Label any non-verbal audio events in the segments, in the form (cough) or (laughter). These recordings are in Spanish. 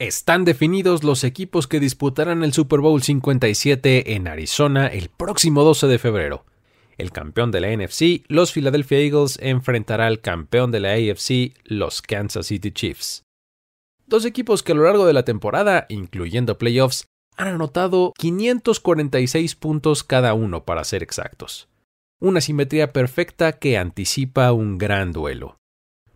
Están definidos los equipos que disputarán el Super Bowl 57 en Arizona el próximo 12 de febrero. El campeón de la NFC, los Philadelphia Eagles, enfrentará al campeón de la AFC, los Kansas City Chiefs. Dos equipos que a lo largo de la temporada, incluyendo playoffs, han anotado 546 puntos cada uno para ser exactos. Una simetría perfecta que anticipa un gran duelo.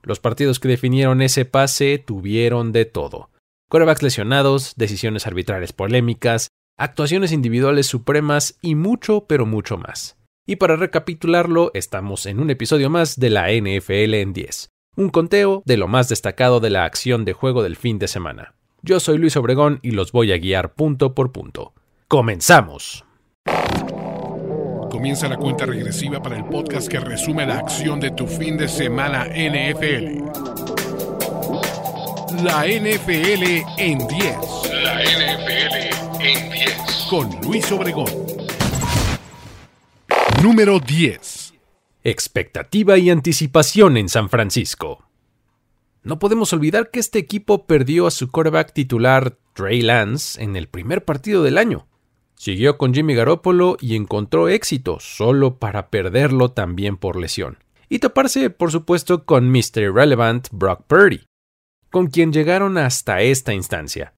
Los partidos que definieron ese pase tuvieron de todo Corebacks lesionados, decisiones arbitrales polémicas, actuaciones individuales supremas y mucho, pero mucho más. Y para recapitularlo, estamos en un episodio más de la NFL en 10, un conteo de lo más destacado de la acción de juego del fin de semana. Yo soy Luis Obregón y los voy a guiar punto por punto. ¡Comenzamos! Comienza la cuenta regresiva para el podcast que resume la acción de tu fin de semana NFL. La NFL en 10. La NFL en 10. Con Luis Obregón. Número 10. Expectativa y anticipación en San Francisco. No podemos olvidar que este equipo perdió a su quarterback titular Trey Lance en el primer partido del año. Siguió con Jimmy Garoppolo y encontró éxito solo para perderlo también por lesión. Y toparse, por supuesto, con Mr. Irrelevant Brock Purdy con quien llegaron hasta esta instancia.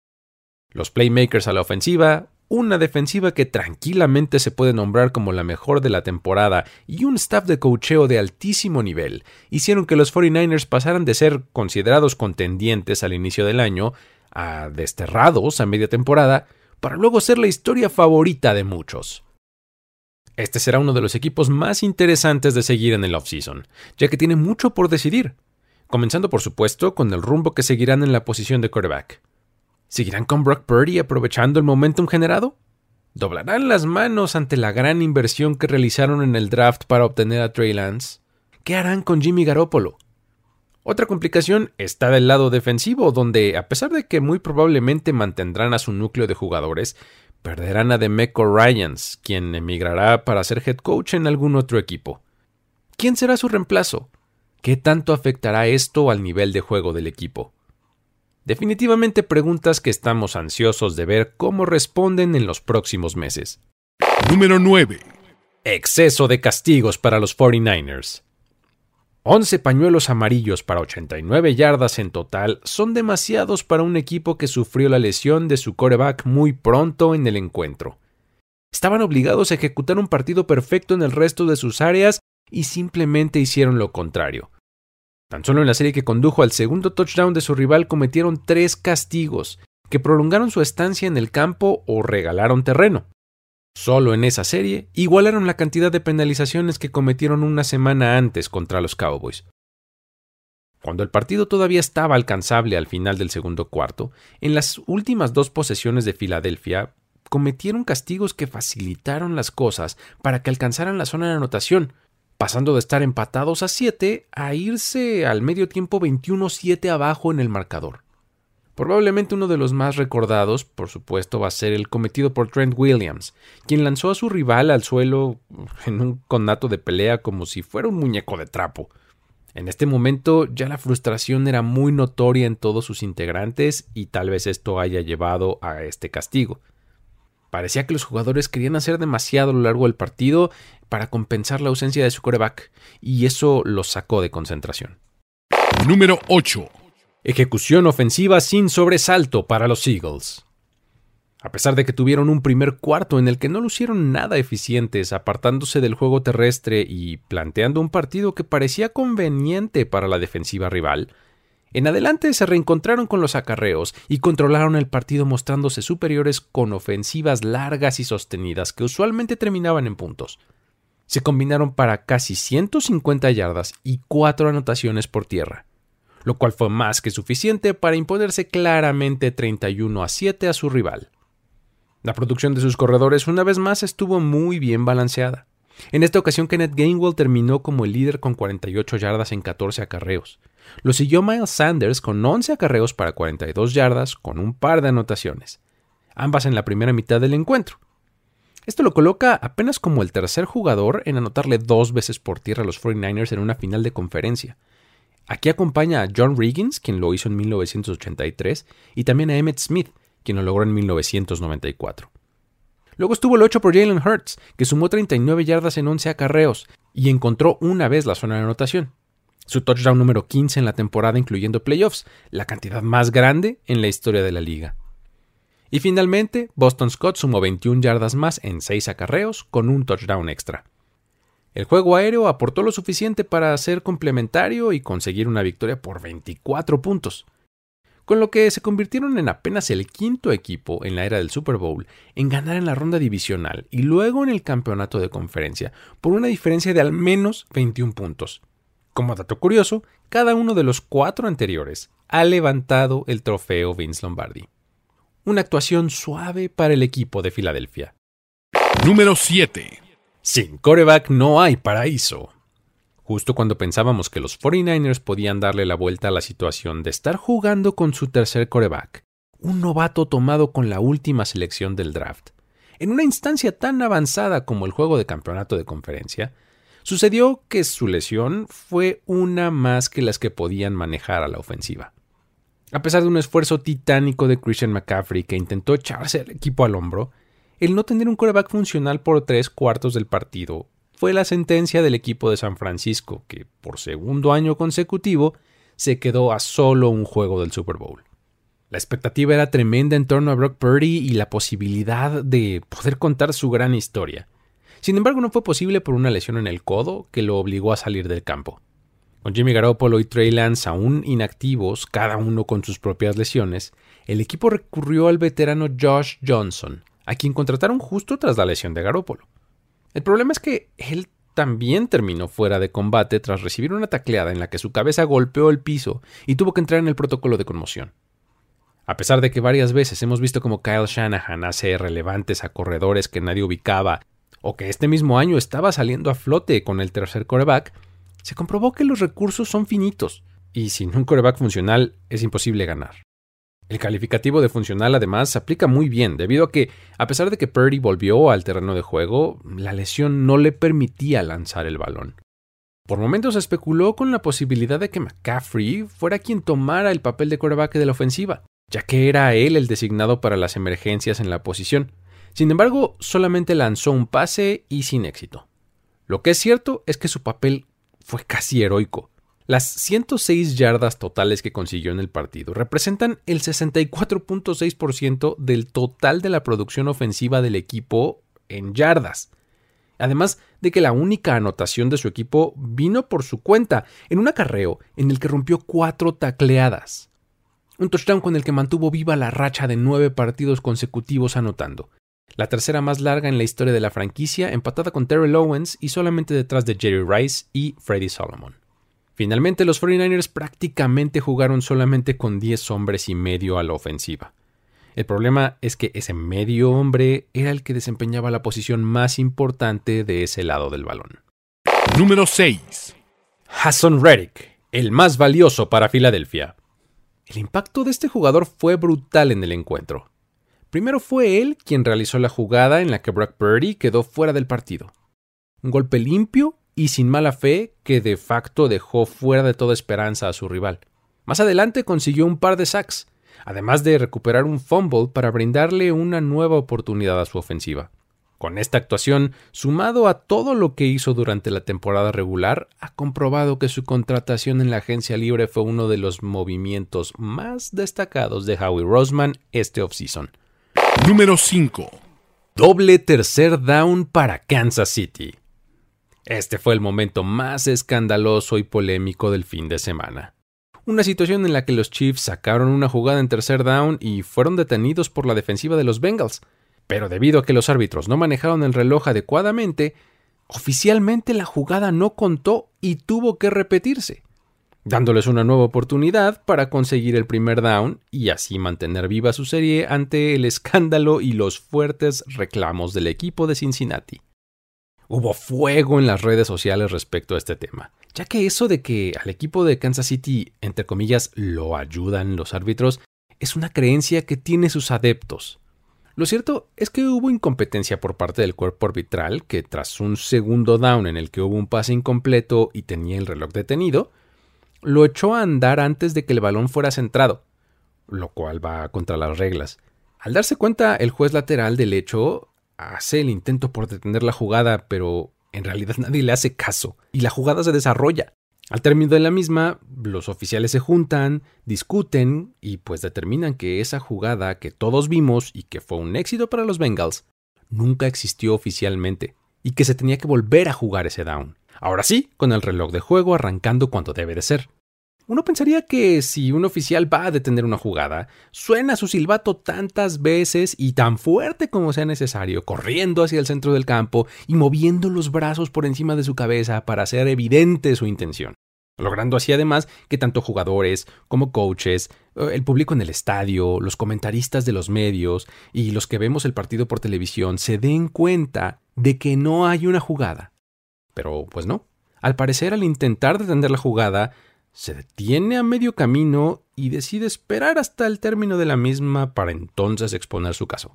Los playmakers a la ofensiva, una defensiva que tranquilamente se puede nombrar como la mejor de la temporada y un staff de cocheo de altísimo nivel hicieron que los 49ers pasaran de ser considerados contendientes al inicio del año a desterrados a media temporada para luego ser la historia favorita de muchos. Este será uno de los equipos más interesantes de seguir en el offseason, ya que tiene mucho por decidir comenzando por supuesto con el rumbo que seguirán en la posición de quarterback. ¿Seguirán con Brock Purdy aprovechando el momentum generado? ¿Doblarán las manos ante la gran inversión que realizaron en el draft para obtener a Trey Lance? ¿Qué harán con Jimmy Garoppolo? Otra complicación está del lado defensivo, donde, a pesar de que muy probablemente mantendrán a su núcleo de jugadores, perderán a Demeco Ryans, quien emigrará para ser head coach en algún otro equipo. ¿Quién será su reemplazo? ¿Qué tanto afectará esto al nivel de juego del equipo? Definitivamente preguntas que estamos ansiosos de ver cómo responden en los próximos meses. Número 9. Exceso de castigos para los 49ers. 11 pañuelos amarillos para 89 yardas en total son demasiados para un equipo que sufrió la lesión de su coreback muy pronto en el encuentro. Estaban obligados a ejecutar un partido perfecto en el resto de sus áreas y simplemente hicieron lo contrario. Tan solo en la serie que condujo al segundo touchdown de su rival cometieron tres castigos que prolongaron su estancia en el campo o regalaron terreno. Solo en esa serie igualaron la cantidad de penalizaciones que cometieron una semana antes contra los Cowboys. Cuando el partido todavía estaba alcanzable al final del segundo cuarto, en las últimas dos posesiones de Filadelfia cometieron castigos que facilitaron las cosas para que alcanzaran la zona de anotación, pasando de estar empatados a 7 a irse al medio tiempo 21-7 abajo en el marcador. Probablemente uno de los más recordados, por supuesto, va a ser el cometido por Trent Williams, quien lanzó a su rival al suelo en un conato de pelea como si fuera un muñeco de trapo. En este momento ya la frustración era muy notoria en todos sus integrantes y tal vez esto haya llevado a este castigo. Parecía que los jugadores querían hacer demasiado a lo largo del partido para compensar la ausencia de su coreback, y eso los sacó de concentración. Número 8. Ejecución ofensiva sin sobresalto para los Eagles. A pesar de que tuvieron un primer cuarto en el que no lucieron nada eficientes, apartándose del juego terrestre y planteando un partido que parecía conveniente para la defensiva rival, en adelante se reencontraron con los acarreos y controlaron el partido mostrándose superiores con ofensivas largas y sostenidas que usualmente terminaban en puntos se combinaron para casi 150 yardas y 4 anotaciones por tierra, lo cual fue más que suficiente para imponerse claramente 31 a 7 a su rival. La producción de sus corredores una vez más estuvo muy bien balanceada. En esta ocasión Kenneth Gainwell terminó como el líder con 48 yardas en 14 acarreos. Lo siguió Miles Sanders con 11 acarreos para 42 yardas con un par de anotaciones, ambas en la primera mitad del encuentro. Esto lo coloca apenas como el tercer jugador en anotarle dos veces por tierra a los 49ers en una final de conferencia. Aquí acompaña a John Riggins, quien lo hizo en 1983, y también a Emmett Smith, quien lo logró en 1994. Luego estuvo el 8 por Jalen Hurts, que sumó 39 yardas en 11 acarreos y encontró una vez la zona de anotación. Su touchdown número 15 en la temporada incluyendo playoffs, la cantidad más grande en la historia de la liga. Y finalmente, Boston Scott sumó 21 yardas más en 6 acarreos con un touchdown extra. El juego aéreo aportó lo suficiente para ser complementario y conseguir una victoria por 24 puntos con lo que se convirtieron en apenas el quinto equipo en la era del Super Bowl en ganar en la ronda divisional y luego en el campeonato de conferencia por una diferencia de al menos 21 puntos. Como dato curioso, cada uno de los cuatro anteriores ha levantado el trofeo Vince Lombardi. Una actuación suave para el equipo de Filadelfia. Número 7. Sin coreback no hay paraíso. Justo cuando pensábamos que los 49ers podían darle la vuelta a la situación de estar jugando con su tercer coreback, un novato tomado con la última selección del draft, en una instancia tan avanzada como el juego de campeonato de conferencia, sucedió que su lesión fue una más que las que podían manejar a la ofensiva. A pesar de un esfuerzo titánico de Christian McCaffrey que intentó echarse al equipo al hombro, el no tener un coreback funcional por tres cuartos del partido fue la sentencia del equipo de San Francisco, que por segundo año consecutivo se quedó a solo un juego del Super Bowl. La expectativa era tremenda en torno a Brock Purdy y la posibilidad de poder contar su gran historia. Sin embargo, no fue posible por una lesión en el codo que lo obligó a salir del campo. Con Jimmy Garoppolo y Trey Lance aún inactivos, cada uno con sus propias lesiones, el equipo recurrió al veterano Josh Johnson, a quien contrataron justo tras la lesión de Garoppolo. El problema es que él también terminó fuera de combate tras recibir una tacleada en la que su cabeza golpeó el piso y tuvo que entrar en el protocolo de conmoción. A pesar de que varias veces hemos visto como Kyle Shanahan hace relevantes a corredores que nadie ubicaba, o que este mismo año estaba saliendo a flote con el tercer coreback, se comprobó que los recursos son finitos, y sin un coreback funcional es imposible ganar. El calificativo de funcional además se aplica muy bien, debido a que, a pesar de que Purdy volvió al terreno de juego, la lesión no le permitía lanzar el balón. Por momentos se especuló con la posibilidad de que McCaffrey fuera quien tomara el papel de quarterback de la ofensiva, ya que era él el designado para las emergencias en la posición. Sin embargo, solamente lanzó un pase y sin éxito. Lo que es cierto es que su papel fue casi heroico. Las 106 yardas totales que consiguió en el partido representan el 64.6% del total de la producción ofensiva del equipo en yardas. Además de que la única anotación de su equipo vino por su cuenta en un acarreo en el que rompió cuatro tacleadas. Un touchdown con el que mantuvo viva la racha de nueve partidos consecutivos anotando. La tercera más larga en la historia de la franquicia, empatada con Terrell Owens y solamente detrás de Jerry Rice y Freddie Solomon. Finalmente, los 49ers prácticamente jugaron solamente con 10 hombres y medio a la ofensiva. El problema es que ese medio hombre era el que desempeñaba la posición más importante de ese lado del balón. Número 6. Hassan Reddick, el más valioso para Filadelfia. El impacto de este jugador fue brutal en el encuentro. Primero fue él quien realizó la jugada en la que Brock Purdy quedó fuera del partido. Un golpe limpio y sin mala fe que de facto dejó fuera de toda esperanza a su rival. Más adelante consiguió un par de sacks, además de recuperar un fumble para brindarle una nueva oportunidad a su ofensiva. Con esta actuación, sumado a todo lo que hizo durante la temporada regular, ha comprobado que su contratación en la agencia libre fue uno de los movimientos más destacados de Howie Roseman este offseason. Número 5. Doble tercer down para Kansas City. Este fue el momento más escandaloso y polémico del fin de semana. Una situación en la que los Chiefs sacaron una jugada en tercer down y fueron detenidos por la defensiva de los Bengals. Pero debido a que los árbitros no manejaron el reloj adecuadamente, oficialmente la jugada no contó y tuvo que repetirse, dándoles una nueva oportunidad para conseguir el primer down y así mantener viva su serie ante el escándalo y los fuertes reclamos del equipo de Cincinnati. Hubo fuego en las redes sociales respecto a este tema, ya que eso de que al equipo de Kansas City, entre comillas, lo ayudan los árbitros, es una creencia que tiene sus adeptos. Lo cierto es que hubo incompetencia por parte del cuerpo arbitral que tras un segundo down en el que hubo un pase incompleto y tenía el reloj detenido, lo echó a andar antes de que el balón fuera centrado, lo cual va contra las reglas. Al darse cuenta, el juez lateral del hecho hace el intento por detener la jugada, pero en realidad (laughs) nadie le hace caso y la jugada se desarrolla. Al término de la misma, los oficiales se juntan, discuten y pues determinan que esa jugada que todos vimos y que fue un éxito para los Bengals nunca existió oficialmente y que se tenía que volver a jugar ese down. Ahora sí, con el reloj de juego arrancando cuando debe de ser. Uno pensaría que si un oficial va a detener una jugada, suena su silbato tantas veces y tan fuerte como sea necesario, corriendo hacia el centro del campo y moviendo los brazos por encima de su cabeza para hacer evidente su intención. Logrando así además que tanto jugadores como coaches, eh, el público en el estadio, los comentaristas de los medios y los que vemos el partido por televisión se den cuenta de que no hay una jugada. Pero pues no. Al parecer al intentar detener la jugada, se detiene a medio camino y decide esperar hasta el término de la misma para entonces exponer su caso.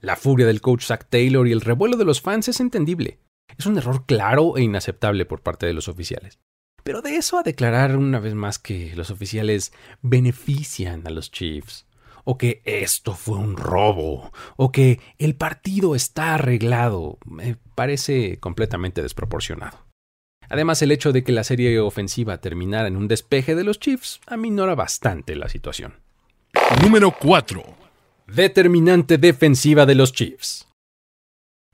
La furia del coach Zach Taylor y el revuelo de los fans es entendible. Es un error claro e inaceptable por parte de los oficiales. Pero de eso a declarar una vez más que los oficiales benefician a los Chiefs, o que esto fue un robo, o que el partido está arreglado, me parece completamente desproporcionado. Además, el hecho de que la serie ofensiva terminara en un despeje de los Chiefs aminora bastante la situación. Número 4. Determinante defensiva de los Chiefs.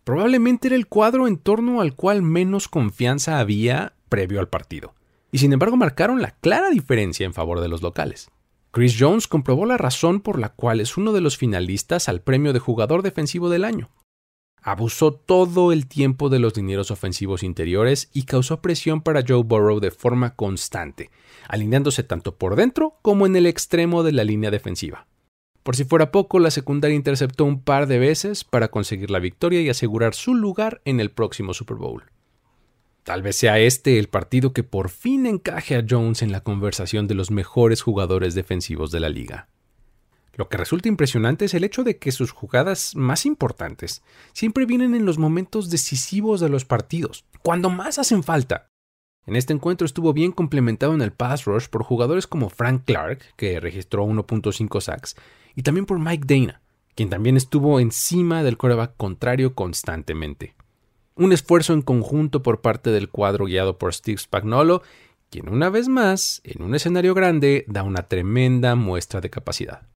Probablemente era el cuadro en torno al cual menos confianza había previo al partido, y sin embargo marcaron la clara diferencia en favor de los locales. Chris Jones comprobó la razón por la cual es uno de los finalistas al premio de jugador defensivo del año abusó todo el tiempo de los dineros ofensivos interiores y causó presión para Joe Burrow de forma constante, alineándose tanto por dentro como en el extremo de la línea defensiva. Por si fuera poco, la secundaria interceptó un par de veces para conseguir la victoria y asegurar su lugar en el próximo Super Bowl. Tal vez sea este el partido que por fin encaje a Jones en la conversación de los mejores jugadores defensivos de la liga. Lo que resulta impresionante es el hecho de que sus jugadas más importantes siempre vienen en los momentos decisivos de los partidos, cuando más hacen falta. En este encuentro estuvo bien complementado en el pass rush por jugadores como Frank Clark, que registró 1.5 sacks, y también por Mike Dana, quien también estuvo encima del coreback contrario constantemente. Un esfuerzo en conjunto por parte del cuadro guiado por Steve Spagnolo, quien una vez más, en un escenario grande, da una tremenda muestra de capacidad.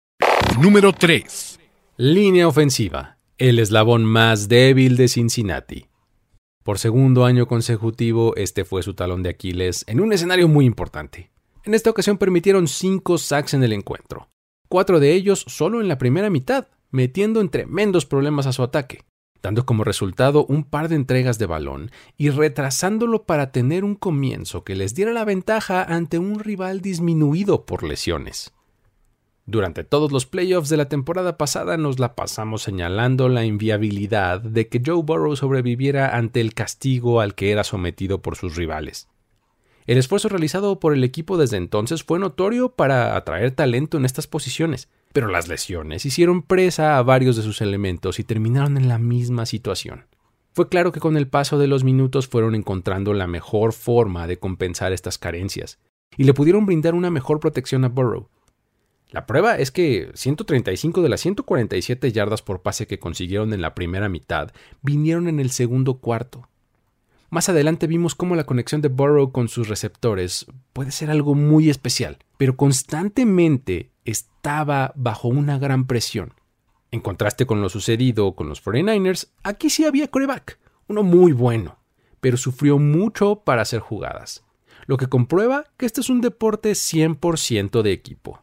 Número 3. Línea ofensiva. El eslabón más débil de Cincinnati. Por segundo año consecutivo, este fue su talón de Aquiles en un escenario muy importante. En esta ocasión permitieron cinco sacks en el encuentro, cuatro de ellos solo en la primera mitad, metiendo en tremendos problemas a su ataque, dando como resultado un par de entregas de balón y retrasándolo para tener un comienzo que les diera la ventaja ante un rival disminuido por lesiones. Durante todos los playoffs de la temporada pasada nos la pasamos señalando la inviabilidad de que Joe Burrow sobreviviera ante el castigo al que era sometido por sus rivales. El esfuerzo realizado por el equipo desde entonces fue notorio para atraer talento en estas posiciones, pero las lesiones hicieron presa a varios de sus elementos y terminaron en la misma situación. Fue claro que con el paso de los minutos fueron encontrando la mejor forma de compensar estas carencias, y le pudieron brindar una mejor protección a Burrow, la prueba es que 135 de las 147 yardas por pase que consiguieron en la primera mitad vinieron en el segundo cuarto. Más adelante vimos cómo la conexión de Burrow con sus receptores puede ser algo muy especial, pero constantemente estaba bajo una gran presión. En contraste con lo sucedido con los 49ers, aquí sí había coreback, uno muy bueno, pero sufrió mucho para hacer jugadas, lo que comprueba que este es un deporte 100% de equipo.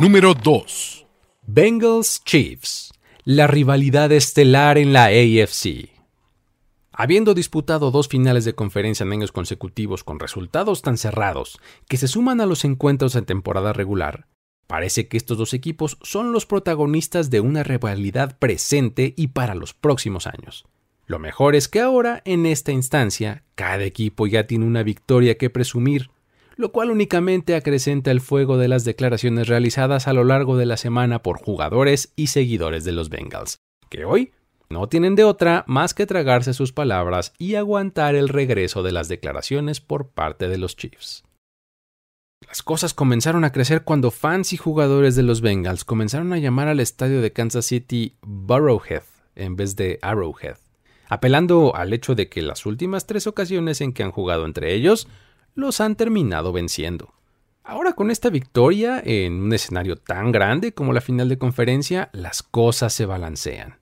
Número 2. Bengals Chiefs. La rivalidad estelar en la AFC. Habiendo disputado dos finales de conferencia en años consecutivos con resultados tan cerrados que se suman a los encuentros de temporada regular, parece que estos dos equipos son los protagonistas de una rivalidad presente y para los próximos años. Lo mejor es que ahora, en esta instancia, cada equipo ya tiene una victoria que presumir lo cual únicamente acrecenta el fuego de las declaraciones realizadas a lo largo de la semana por jugadores y seguidores de los Bengals, que hoy no tienen de otra más que tragarse sus palabras y aguantar el regreso de las declaraciones por parte de los Chiefs. Las cosas comenzaron a crecer cuando fans y jugadores de los Bengals comenzaron a llamar al estadio de Kansas City Burrowhead en vez de Arrowhead, apelando al hecho de que las últimas tres ocasiones en que han jugado entre ellos los han terminado venciendo. Ahora con esta victoria en un escenario tan grande como la final de conferencia, las cosas se balancean.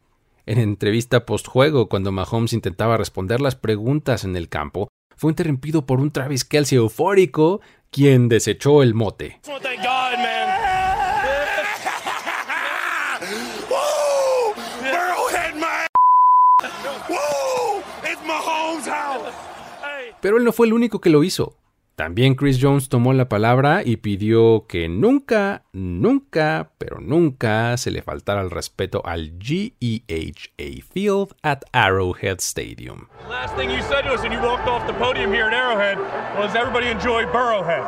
En entrevista postjuego, cuando Mahomes intentaba responder las preguntas en el campo, fue interrumpido por un Travis Kelsey eufórico, quien desechó el mote. (laughs) (laughs) Pero él no fue el único que lo hizo. También Chris Jones tomó la palabra y pidió que nunca, nunca, pero nunca se le faltara el respeto al GEHA Field at Arrowhead Stadium. Last thing you said to us when you walked off the podium here at Arrowhead was everybody enjoy Burrowhead.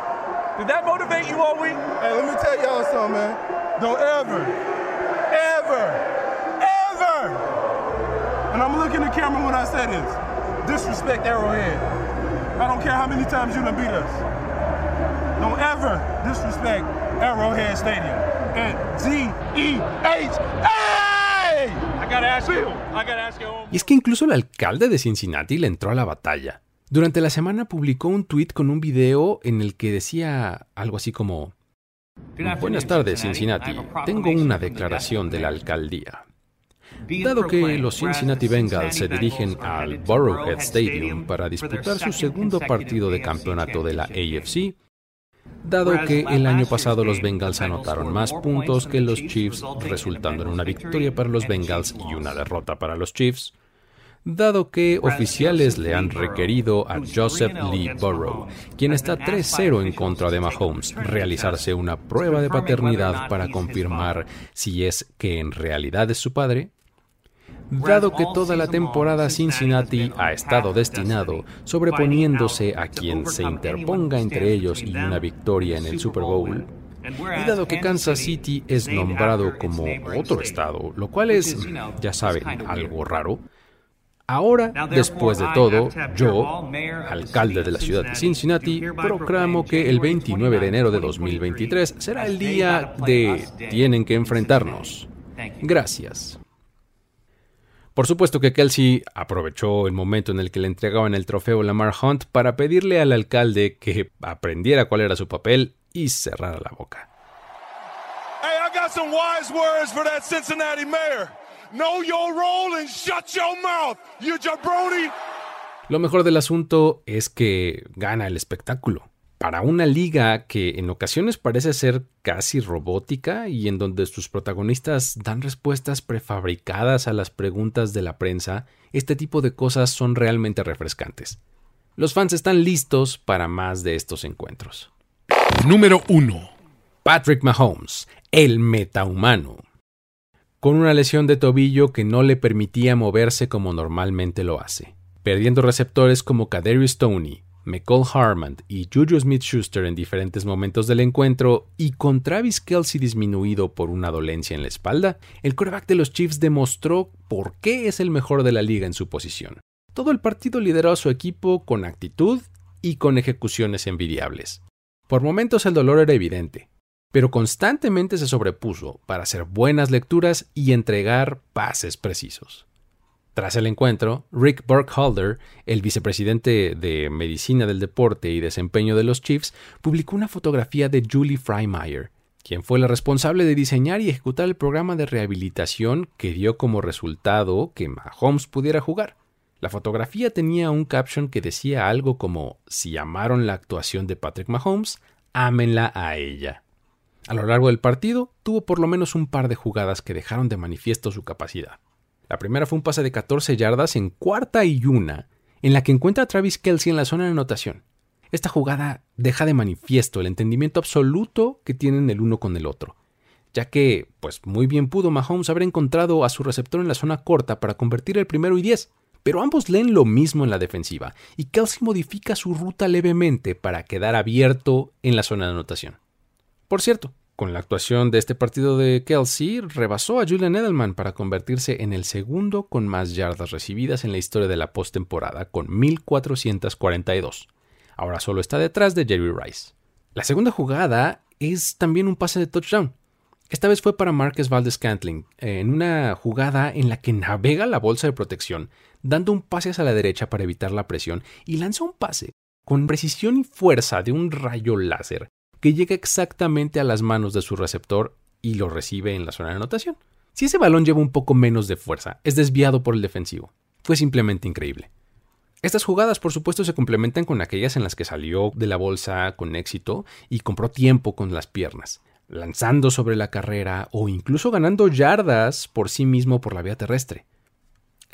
Did that motivate you all week? Hey, let me tell y'all something, man. Don't ever, ever, ever, and I'm looking at the camera when I say this, disrespect Arrowhead. I don't care how many times you beat us. Don't ever disrespect Arrowhead Stadium. Y es que incluso el alcalde de Cincinnati le entró a la batalla. Durante la semana publicó un tweet con un video en el que decía algo así como Buenas tardes, Cincinnati. Tengo una declaración de la alcaldía. Dado que los Cincinnati Bengals se dirigen al Burrowhead Stadium para disputar su segundo partido de campeonato de la AFC, dado que el año pasado los Bengals anotaron más puntos que los Chiefs, resultando en una victoria para los Bengals y una derrota para los Chiefs, dado que oficiales le han requerido a Joseph Lee Burrow, quien está 3-0 en contra de Mahomes, realizarse una prueba de paternidad para confirmar si es que en realidad es su padre, dado que toda la temporada Cincinnati ha estado destinado sobreponiéndose a quien se interponga entre ellos y una victoria en el Super Bowl, y dado que Kansas City es nombrado como otro estado, lo cual es, ya saben, algo raro, Ahora, después de todo, yo, alcalde de la ciudad de Cincinnati, proclamo que el 29 de enero de 2023 será el día de tienen que enfrentarnos. Gracias. Por supuesto que Kelsey aprovechó el momento en el que le entregaban el trofeo Lamar Hunt para pedirle al alcalde que aprendiera cuál era su papel y cerrara la boca. Hey, I got some wise words for that Cincinnati mayor. Know your role and shut your mouth, you jabroni. Lo mejor del asunto es que gana el espectáculo para una liga que en ocasiones parece ser casi robótica y en donde sus protagonistas dan respuestas prefabricadas a las preguntas de la prensa, este tipo de cosas son realmente refrescantes. Los fans están listos para más de estos encuentros. Número 1. Patrick Mahomes, el metahumano. Con una lesión de tobillo que no le permitía moverse como normalmente lo hace, perdiendo receptores como Kadarius Stoney, McCall Harmon y Juju Smith-Schuster en diferentes momentos del encuentro y con Travis Kelsey disminuido por una dolencia en la espalda, el quarterback de los Chiefs demostró por qué es el mejor de la liga en su posición. Todo el partido lideró a su equipo con actitud y con ejecuciones envidiables. Por momentos el dolor era evidente, pero constantemente se sobrepuso para hacer buenas lecturas y entregar pases precisos. Tras el encuentro, Rick Burkholder, el vicepresidente de Medicina del Deporte y Desempeño de los Chiefs, publicó una fotografía de Julie Freimeyer, quien fue la responsable de diseñar y ejecutar el programa de rehabilitación que dio como resultado que Mahomes pudiera jugar. La fotografía tenía un caption que decía algo como si amaron la actuación de Patrick Mahomes, ámenla a ella. A lo largo del partido, tuvo por lo menos un par de jugadas que dejaron de manifiesto su capacidad. La primera fue un pase de 14 yardas en cuarta y una, en la que encuentra a Travis Kelsey en la zona de anotación. Esta jugada deja de manifiesto el entendimiento absoluto que tienen el uno con el otro, ya que, pues muy bien pudo Mahomes haber encontrado a su receptor en la zona corta para convertir el primero y diez, pero ambos leen lo mismo en la defensiva, y Kelsey modifica su ruta levemente para quedar abierto en la zona de anotación. Por cierto, con la actuación de este partido de Kelsey, rebasó a Julian Edelman para convertirse en el segundo con más yardas recibidas en la historia de la postemporada, con 1442. Ahora solo está detrás de Jerry Rice. La segunda jugada es también un pase de touchdown. Esta vez fue para Marcus Valdez Cantling, en una jugada en la que navega la bolsa de protección, dando un pase hacia la derecha para evitar la presión y lanza un pase con precisión y fuerza de un rayo láser que llega exactamente a las manos de su receptor y lo recibe en la zona de anotación. Si ese balón lleva un poco menos de fuerza, es desviado por el defensivo. Fue simplemente increíble. Estas jugadas, por supuesto, se complementan con aquellas en las que salió de la bolsa con éxito y compró tiempo con las piernas, lanzando sobre la carrera o incluso ganando yardas por sí mismo por la vía terrestre.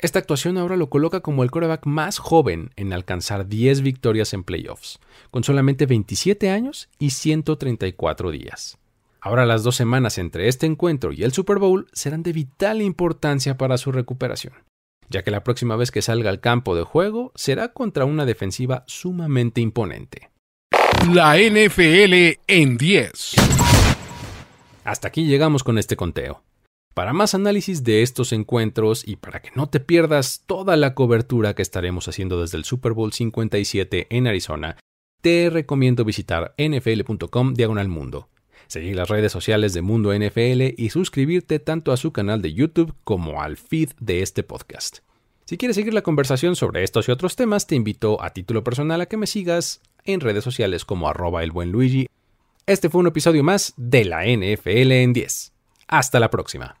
Esta actuación ahora lo coloca como el quarterback más joven en alcanzar 10 victorias en playoffs, con solamente 27 años y 134 días. Ahora las dos semanas entre este encuentro y el Super Bowl serán de vital importancia para su recuperación, ya que la próxima vez que salga al campo de juego será contra una defensiva sumamente imponente. La NFL en 10. Hasta aquí llegamos con este conteo. Para más análisis de estos encuentros y para que no te pierdas toda la cobertura que estaremos haciendo desde el Super Bowl 57 en Arizona, te recomiendo visitar nfl.com diagonal mundo, seguir las redes sociales de Mundo NFL y suscribirte tanto a su canal de YouTube como al feed de este podcast. Si quieres seguir la conversación sobre estos y otros temas, te invito a título personal a que me sigas en redes sociales como arroba el buen Luigi. Este fue un episodio más de la NFL en 10. Hasta la próxima.